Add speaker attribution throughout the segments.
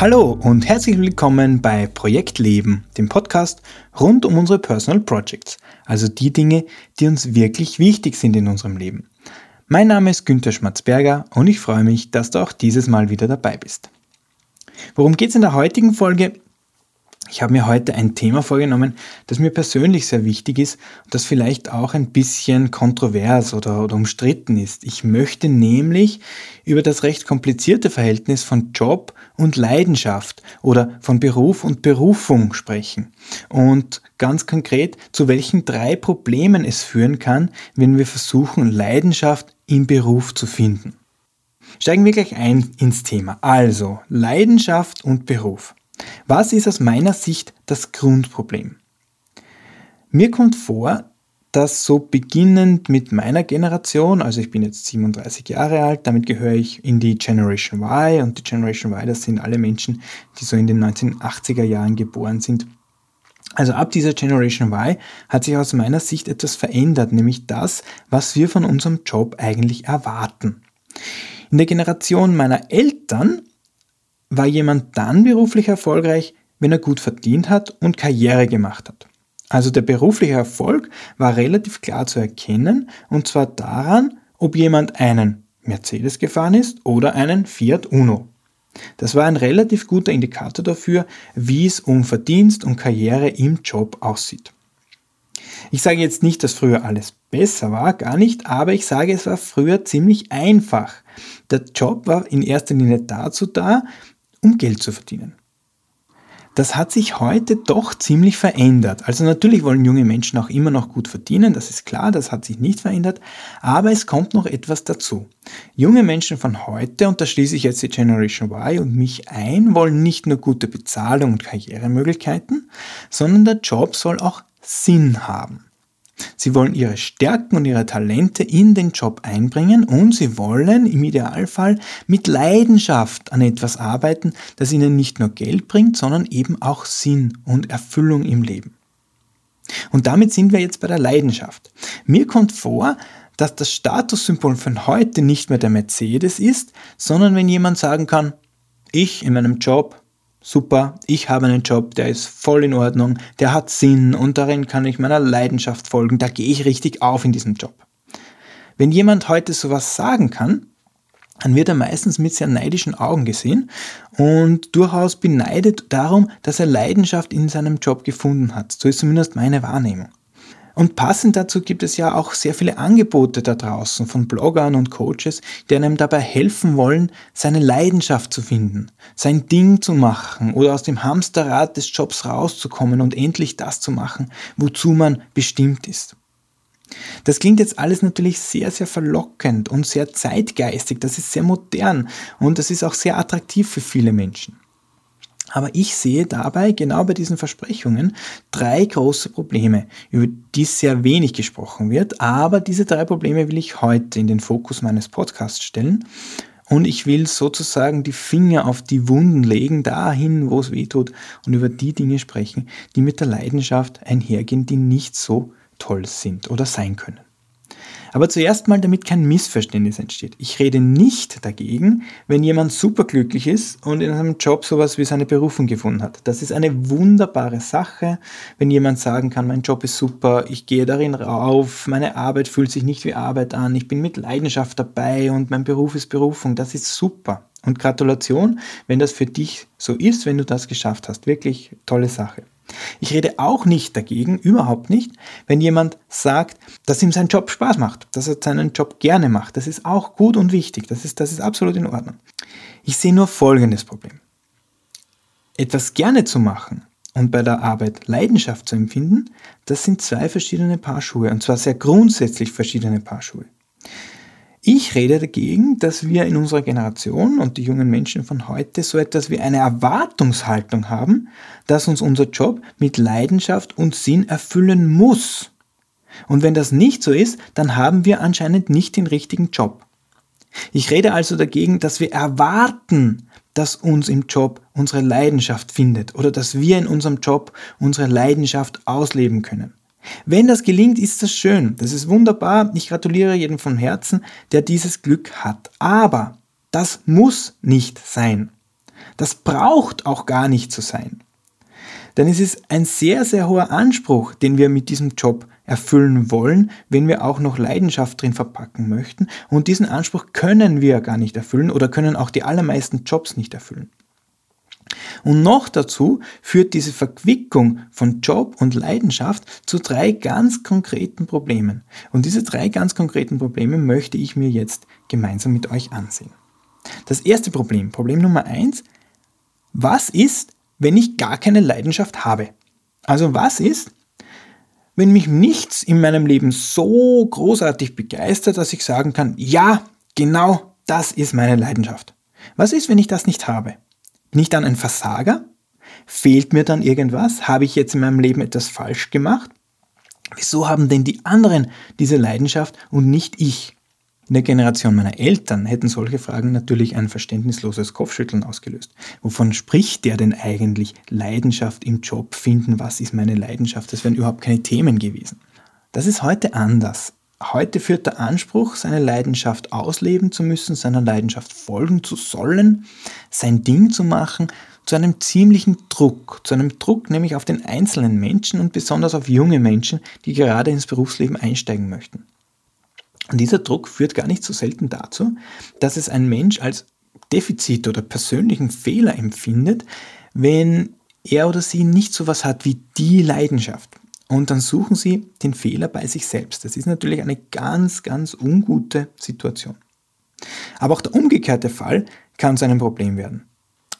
Speaker 1: Hallo und herzlich willkommen bei Projekt Leben, dem Podcast rund um unsere Personal Projects, also die Dinge, die uns wirklich wichtig sind in unserem Leben. Mein Name ist Günther Schmatzberger und ich freue mich, dass du auch dieses Mal wieder dabei bist. Worum geht es in der heutigen Folge? Ich habe mir heute ein Thema vorgenommen, das mir persönlich sehr wichtig ist und das vielleicht auch ein bisschen kontrovers oder, oder, umstritten ist. Ich möchte nämlich über das recht komplizierte Verhältnis von Job und Leidenschaft oder von Beruf und Berufung sprechen. Und ganz konkret, zu welchen drei Problemen es führen kann, wenn wir versuchen, Leidenschaft im Beruf zu finden. Steigen wir gleich ein ins Thema. Also, Leidenschaft und Beruf. Was ist aus meiner Sicht das Grundproblem? Mir kommt vor, dass so beginnend mit meiner Generation, also ich bin jetzt 37 Jahre alt, damit gehöre ich in die Generation Y und die Generation Y, das sind alle Menschen, die so in den 1980er Jahren geboren sind. Also ab dieser Generation Y hat sich aus meiner Sicht etwas verändert, nämlich das, was wir von unserem Job eigentlich erwarten. In der Generation meiner Eltern war jemand dann beruflich erfolgreich, wenn er gut verdient hat und Karriere gemacht hat. Also der berufliche Erfolg war relativ klar zu erkennen und zwar daran, ob jemand einen Mercedes gefahren ist oder einen Fiat Uno. Das war ein relativ guter Indikator dafür, wie es um Verdienst und Karriere im Job aussieht. Ich sage jetzt nicht, dass früher alles besser war, gar nicht, aber ich sage, es war früher ziemlich einfach. Der Job war in erster Linie dazu da, um Geld zu verdienen. Das hat sich heute doch ziemlich verändert. Also natürlich wollen junge Menschen auch immer noch gut verdienen, das ist klar, das hat sich nicht verändert, aber es kommt noch etwas dazu. Junge Menschen von heute, und da schließe ich jetzt die Generation Y und mich ein, wollen nicht nur gute Bezahlung und Karrieremöglichkeiten, sondern der Job soll auch Sinn haben. Sie wollen ihre Stärken und ihre Talente in den Job einbringen und sie wollen im Idealfall mit Leidenschaft an etwas arbeiten, das ihnen nicht nur Geld bringt, sondern eben auch Sinn und Erfüllung im Leben. Und damit sind wir jetzt bei der Leidenschaft. Mir kommt vor, dass das Statussymbol von heute nicht mehr der Mercedes ist, sondern wenn jemand sagen kann, ich in meinem Job super, ich habe einen Job, der ist voll in Ordnung, der hat Sinn und darin kann ich meiner Leidenschaft folgen, da gehe ich richtig auf in diesem Job. Wenn jemand heute sowas sagen kann, dann wird er meistens mit sehr neidischen Augen gesehen und durchaus beneidet darum, dass er Leidenschaft in seinem Job gefunden hat. So ist zumindest meine Wahrnehmung. Und passend dazu gibt es ja auch sehr viele Angebote da draußen von Bloggern und Coaches, die einem dabei helfen wollen, seine Leidenschaft zu finden, sein Ding zu machen oder aus dem Hamsterrad des Jobs rauszukommen und endlich das zu machen, wozu man bestimmt ist. Das klingt jetzt alles natürlich sehr, sehr verlockend und sehr zeitgeistig, das ist sehr modern und das ist auch sehr attraktiv für viele Menschen. Aber ich sehe dabei, genau bei diesen Versprechungen, drei große Probleme, über die sehr wenig gesprochen wird. Aber diese drei Probleme will ich heute in den Fokus meines Podcasts stellen. Und ich will sozusagen die Finger auf die Wunden legen, dahin, wo es weh tut, und über die Dinge sprechen, die mit der Leidenschaft einhergehen, die nicht so toll sind oder sein können. Aber zuerst mal, damit kein Missverständnis entsteht. Ich rede nicht dagegen, wenn jemand superglücklich ist und in seinem Job sowas wie seine Berufung gefunden hat. Das ist eine wunderbare Sache, wenn jemand sagen kann, mein Job ist super, ich gehe darin rauf, meine Arbeit fühlt sich nicht wie Arbeit an, ich bin mit Leidenschaft dabei und mein Beruf ist Berufung. Das ist super. Und Gratulation, wenn das für dich so ist, wenn du das geschafft hast. Wirklich tolle Sache. Ich rede auch nicht dagegen, überhaupt nicht, wenn jemand sagt, dass ihm sein Job Spaß macht, dass er seinen Job gerne macht. Das ist auch gut und wichtig, das ist, das ist absolut in Ordnung. Ich sehe nur folgendes Problem. Etwas gerne zu machen und bei der Arbeit Leidenschaft zu empfinden, das sind zwei verschiedene Paar Schuhe und zwar sehr grundsätzlich verschiedene Paar Schuhe. Ich rede dagegen, dass wir in unserer Generation und die jungen Menschen von heute so etwas wie eine Erwartungshaltung haben, dass uns unser Job mit Leidenschaft und Sinn erfüllen muss. Und wenn das nicht so ist, dann haben wir anscheinend nicht den richtigen Job. Ich rede also dagegen, dass wir erwarten, dass uns im Job unsere Leidenschaft findet oder dass wir in unserem Job unsere Leidenschaft ausleben können. Wenn das gelingt, ist das schön. Das ist wunderbar. Ich gratuliere jedem von Herzen, der dieses Glück hat. Aber das muss nicht sein. Das braucht auch gar nicht zu sein. Denn es ist ein sehr, sehr hoher Anspruch, den wir mit diesem Job erfüllen wollen, wenn wir auch noch Leidenschaft drin verpacken möchten. Und diesen Anspruch können wir gar nicht erfüllen oder können auch die allermeisten Jobs nicht erfüllen. Und noch dazu führt diese Verquickung von Job und Leidenschaft zu drei ganz konkreten Problemen. Und diese drei ganz konkreten Probleme möchte ich mir jetzt gemeinsam mit euch ansehen. Das erste Problem, Problem Nummer eins, was ist, wenn ich gar keine Leidenschaft habe? Also was ist, wenn mich nichts in meinem Leben so großartig begeistert, dass ich sagen kann, ja, genau das ist meine Leidenschaft. Was ist, wenn ich das nicht habe? Bin ich dann ein Versager? Fehlt mir dann irgendwas? Habe ich jetzt in meinem Leben etwas falsch gemacht? Wieso haben denn die anderen diese Leidenschaft und nicht ich? In der Generation meiner Eltern hätten solche Fragen natürlich ein verständnisloses Kopfschütteln ausgelöst. Wovon spricht der denn eigentlich Leidenschaft im Job finden? Was ist meine Leidenschaft? Das wären überhaupt keine Themen gewesen. Das ist heute anders. Heute führt der Anspruch, seine Leidenschaft ausleben zu müssen, seiner Leidenschaft folgen zu sollen, sein Ding zu machen, zu einem ziemlichen Druck, zu einem Druck nämlich auf den einzelnen Menschen und besonders auf junge Menschen, die gerade ins Berufsleben einsteigen möchten. Und dieser Druck führt gar nicht so selten dazu, dass es ein Mensch als Defizit oder persönlichen Fehler empfindet, wenn er oder sie nicht so was hat wie die Leidenschaft. Und dann suchen sie den Fehler bei sich selbst. Das ist natürlich eine ganz, ganz ungute Situation. Aber auch der umgekehrte Fall kann zu einem Problem werden.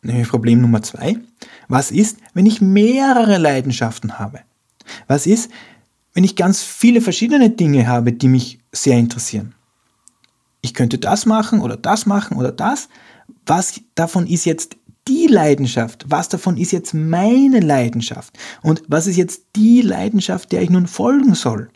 Speaker 1: Nämlich Problem Nummer zwei. Was ist, wenn ich mehrere Leidenschaften habe? Was ist, wenn ich ganz viele verschiedene Dinge habe, die mich sehr interessieren? Ich könnte das machen oder das machen oder das. Was davon ist jetzt die Leidenschaft? Was davon ist jetzt meine Leidenschaft? Und was ist jetzt die Leidenschaft, der ich nun folgen soll?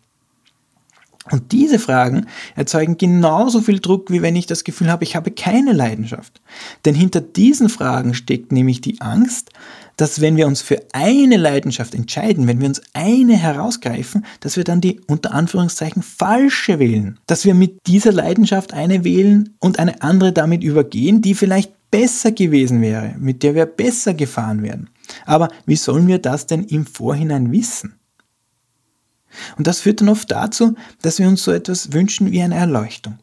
Speaker 1: Und diese Fragen erzeugen genauso viel Druck, wie wenn ich das Gefühl habe, ich habe keine Leidenschaft. Denn hinter diesen Fragen steckt nämlich die Angst, dass wenn wir uns für eine Leidenschaft entscheiden, wenn wir uns eine herausgreifen, dass wir dann die unter Anführungszeichen falsche wählen. Dass wir mit dieser Leidenschaft eine wählen und eine andere damit übergehen, die vielleicht besser gewesen wäre, mit der wir besser gefahren wären. Aber wie sollen wir das denn im Vorhinein wissen? Und das führt dann oft dazu, dass wir uns so etwas wünschen wie eine Erleuchtung.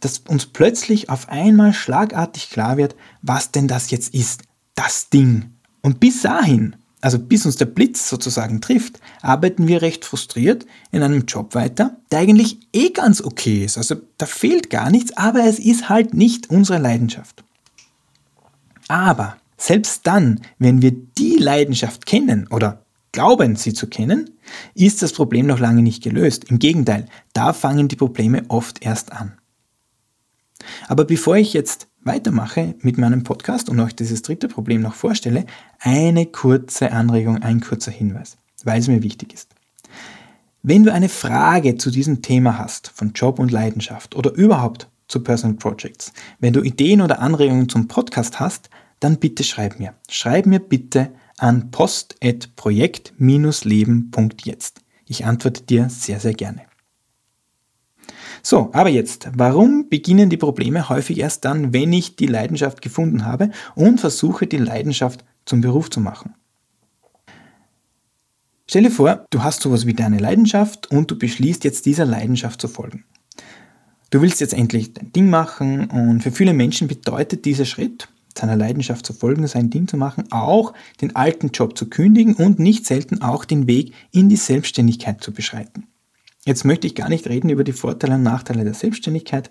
Speaker 1: Dass uns plötzlich auf einmal schlagartig klar wird, was denn das jetzt ist, das Ding. Und bis dahin, also bis uns der Blitz sozusagen trifft, arbeiten wir recht frustriert in einem Job weiter, der eigentlich eh ganz okay ist. Also da fehlt gar nichts, aber es ist halt nicht unsere Leidenschaft. Aber selbst dann, wenn wir die Leidenschaft kennen oder glauben, sie zu kennen, ist das Problem noch lange nicht gelöst. Im Gegenteil, da fangen die Probleme oft erst an. Aber bevor ich jetzt weitermache mit meinem Podcast und euch dieses dritte Problem noch vorstelle, eine kurze Anregung, ein kurzer Hinweis, weil es mir wichtig ist. Wenn du eine Frage zu diesem Thema hast, von Job und Leidenschaft oder überhaupt zu Personal Projects. Wenn du Ideen oder Anregungen zum Podcast hast, dann bitte schreib mir. Schreib mir bitte an post.projekt-leben.jetzt. Ich antworte dir sehr, sehr gerne. So, aber jetzt, warum beginnen die Probleme häufig erst dann, wenn ich die Leidenschaft gefunden habe und versuche, die Leidenschaft zum Beruf zu machen? Stell dir vor, du hast sowas wie deine Leidenschaft und du beschließt jetzt dieser Leidenschaft zu folgen. Du willst jetzt endlich dein Ding machen und für viele Menschen bedeutet dieser Schritt, seiner Leidenschaft zu folgen, sein Ding zu machen, auch den alten Job zu kündigen und nicht selten auch den Weg in die Selbstständigkeit zu beschreiten. Jetzt möchte ich gar nicht reden über die Vorteile und Nachteile der Selbstständigkeit.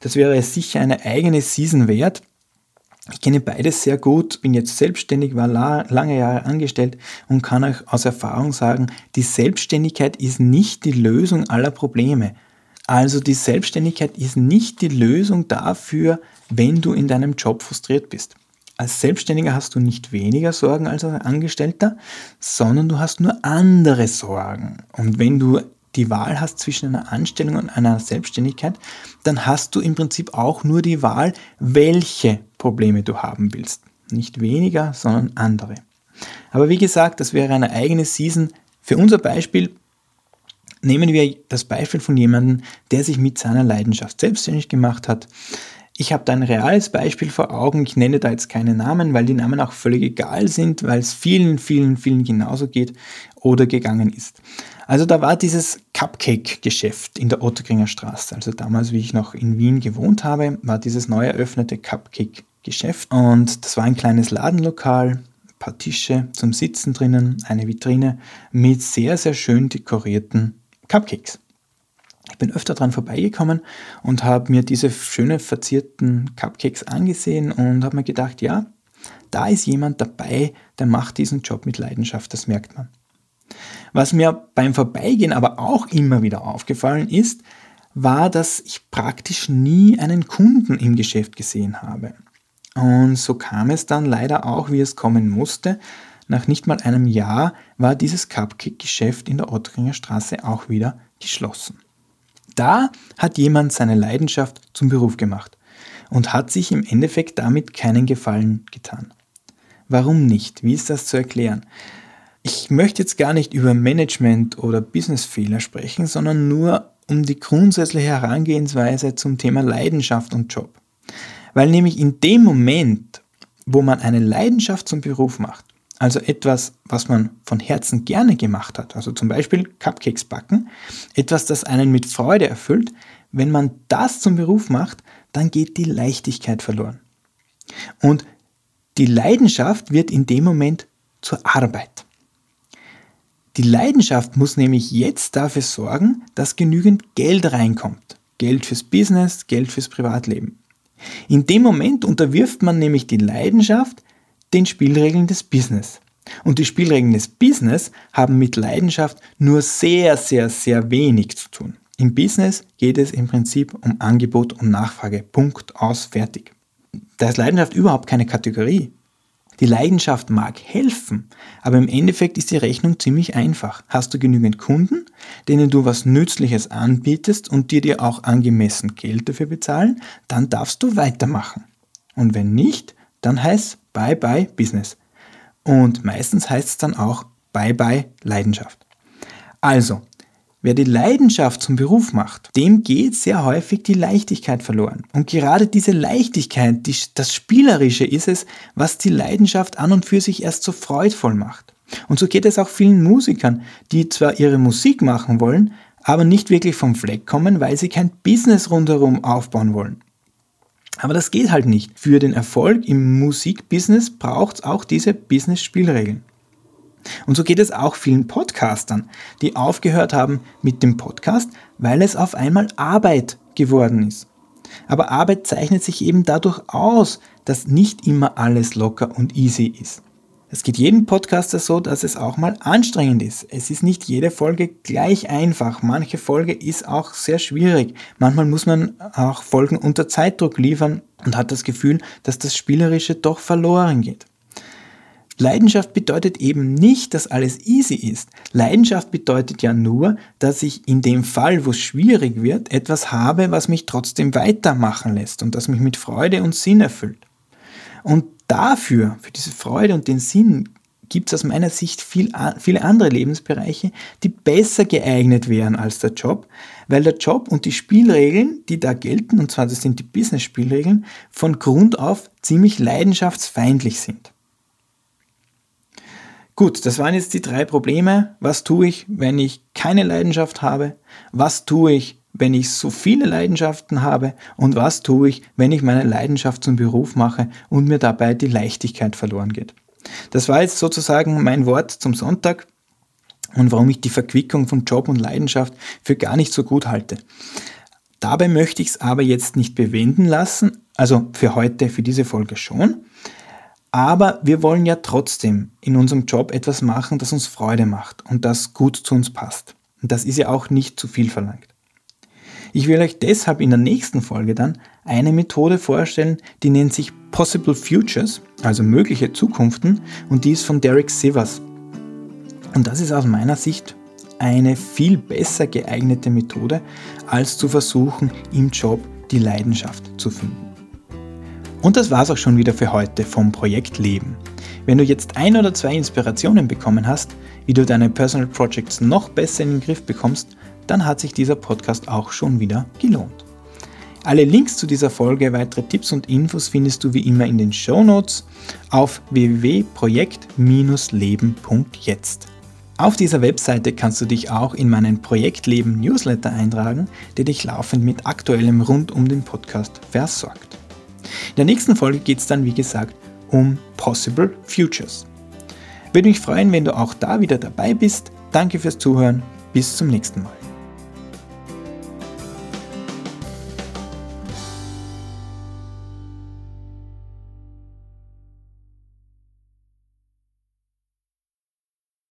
Speaker 1: Das wäre sicher eine eigene Season wert. Ich kenne beides sehr gut, bin jetzt selbstständig, war lange Jahre angestellt und kann euch aus Erfahrung sagen, die Selbstständigkeit ist nicht die Lösung aller Probleme. Also die Selbstständigkeit ist nicht die Lösung dafür, wenn du in deinem Job frustriert bist. Als Selbstständiger hast du nicht weniger Sorgen als als Angestellter, sondern du hast nur andere Sorgen. Und wenn du die Wahl hast zwischen einer Anstellung und einer Selbstständigkeit, dann hast du im Prinzip auch nur die Wahl, welche Probleme du haben willst. Nicht weniger, sondern andere. Aber wie gesagt, das wäre eine eigene Season. Für unser Beispiel nehmen wir das Beispiel von jemandem, der sich mit seiner Leidenschaft selbstständig gemacht hat. Ich habe da ein reales Beispiel vor Augen. Ich nenne da jetzt keine Namen, weil die Namen auch völlig egal sind, weil es vielen, vielen, vielen genauso geht oder gegangen ist. Also da war dieses Cupcake-Geschäft in der Otterkringer Straße. Also damals, wie ich noch in Wien gewohnt habe, war dieses neu eröffnete Cupcake-Geschäft. Und das war ein kleines Ladenlokal, ein paar Tische zum Sitzen drinnen, eine Vitrine mit sehr, sehr schön dekorierten Cupcakes. Ich bin öfter dran vorbeigekommen und habe mir diese schönen verzierten Cupcakes angesehen und habe mir gedacht, ja, da ist jemand dabei, der macht diesen Job mit Leidenschaft, das merkt man. Was mir beim Vorbeigehen aber auch immer wieder aufgefallen ist, war, dass ich praktisch nie einen Kunden im Geschäft gesehen habe. Und so kam es dann leider auch, wie es kommen musste. Nach nicht mal einem Jahr war dieses Cupcake-Geschäft in der Ottringer Straße auch wieder geschlossen. Da hat jemand seine Leidenschaft zum Beruf gemacht und hat sich im Endeffekt damit keinen Gefallen getan. Warum nicht? Wie ist das zu erklären? Ich möchte jetzt gar nicht über Management oder Businessfehler sprechen, sondern nur um die grundsätzliche Herangehensweise zum Thema Leidenschaft und Job. Weil nämlich in dem Moment, wo man eine Leidenschaft zum Beruf macht, also etwas, was man von Herzen gerne gemacht hat, also zum Beispiel Cupcakes backen, etwas, das einen mit Freude erfüllt, wenn man das zum Beruf macht, dann geht die Leichtigkeit verloren. Und die Leidenschaft wird in dem Moment zur Arbeit. Die Leidenschaft muss nämlich jetzt dafür sorgen, dass genügend Geld reinkommt. Geld fürs Business, Geld fürs Privatleben. In dem Moment unterwirft man nämlich die Leidenschaft den Spielregeln des Business. Und die Spielregeln des Business haben mit Leidenschaft nur sehr, sehr, sehr wenig zu tun. Im Business geht es im Prinzip um Angebot und Nachfrage. Punkt aus, fertig. Da ist Leidenschaft überhaupt keine Kategorie. Die Leidenschaft mag helfen, aber im Endeffekt ist die Rechnung ziemlich einfach. Hast du genügend Kunden, denen du was Nützliches anbietest und die dir auch angemessen Geld dafür bezahlen, dann darfst du weitermachen. Und wenn nicht, dann heißt Bye bye Business. Und meistens heißt es dann auch Bye bye Leidenschaft. Also, wer die Leidenschaft zum Beruf macht, dem geht sehr häufig die Leichtigkeit verloren. Und gerade diese Leichtigkeit, die, das Spielerische ist es, was die Leidenschaft an und für sich erst so freudvoll macht. Und so geht es auch vielen Musikern, die zwar ihre Musik machen wollen, aber nicht wirklich vom Fleck kommen, weil sie kein Business rundherum aufbauen wollen. Aber das geht halt nicht. Für den Erfolg im Musikbusiness braucht es auch diese Business-Spielregeln. Und so geht es auch vielen Podcastern, die aufgehört haben mit dem Podcast, weil es auf einmal Arbeit geworden ist. Aber Arbeit zeichnet sich eben dadurch aus, dass nicht immer alles locker und easy ist. Es geht jedem Podcaster so, dass es auch mal anstrengend ist. Es ist nicht jede Folge gleich einfach. Manche Folge ist auch sehr schwierig. Manchmal muss man auch Folgen unter Zeitdruck liefern und hat das Gefühl, dass das Spielerische doch verloren geht. Leidenschaft bedeutet eben nicht, dass alles easy ist. Leidenschaft bedeutet ja nur, dass ich in dem Fall, wo es schwierig wird, etwas habe, was mich trotzdem weitermachen lässt und das mich mit Freude und Sinn erfüllt. Und dafür, für diese Freude und den Sinn, gibt es aus meiner Sicht viel, viele andere Lebensbereiche, die besser geeignet wären als der Job, weil der Job und die Spielregeln, die da gelten, und zwar das sind die Business-Spielregeln, von Grund auf ziemlich leidenschaftsfeindlich sind. Gut, das waren jetzt die drei Probleme. Was tue ich, wenn ich keine Leidenschaft habe? Was tue ich, wenn ich so viele Leidenschaften habe und was tue ich, wenn ich meine Leidenschaft zum Beruf mache und mir dabei die Leichtigkeit verloren geht. Das war jetzt sozusagen mein Wort zum Sonntag und warum ich die Verquickung von Job und Leidenschaft für gar nicht so gut halte. Dabei möchte ich es aber jetzt nicht bewenden lassen, also für heute, für diese Folge schon. Aber wir wollen ja trotzdem in unserem Job etwas machen, das uns Freude macht und das gut zu uns passt. Und das ist ja auch nicht zu viel verlangt. Ich will euch deshalb in der nächsten Folge dann eine Methode vorstellen, die nennt sich Possible Futures, also mögliche Zukunften, und die ist von Derek Sivers. Und das ist aus meiner Sicht eine viel besser geeignete Methode, als zu versuchen, im Job die Leidenschaft zu finden. Und das war's auch schon wieder für heute vom Projekt Leben. Wenn du jetzt ein oder zwei Inspirationen bekommen hast, wie du deine Personal Projects noch besser in den Griff bekommst, dann hat sich dieser Podcast auch schon wieder gelohnt. Alle Links zu dieser Folge, weitere Tipps und Infos findest du wie immer in den Show Notes auf www.projekt-leben.jetzt. Auf dieser Webseite kannst du dich auch in meinen Projektleben Newsletter eintragen, der dich laufend mit aktuellem rund um den Podcast versorgt. In der nächsten Folge geht es dann, wie gesagt, um Possible Futures. Würde mich freuen, wenn du auch da wieder dabei bist. Danke fürs Zuhören. Bis zum nächsten Mal.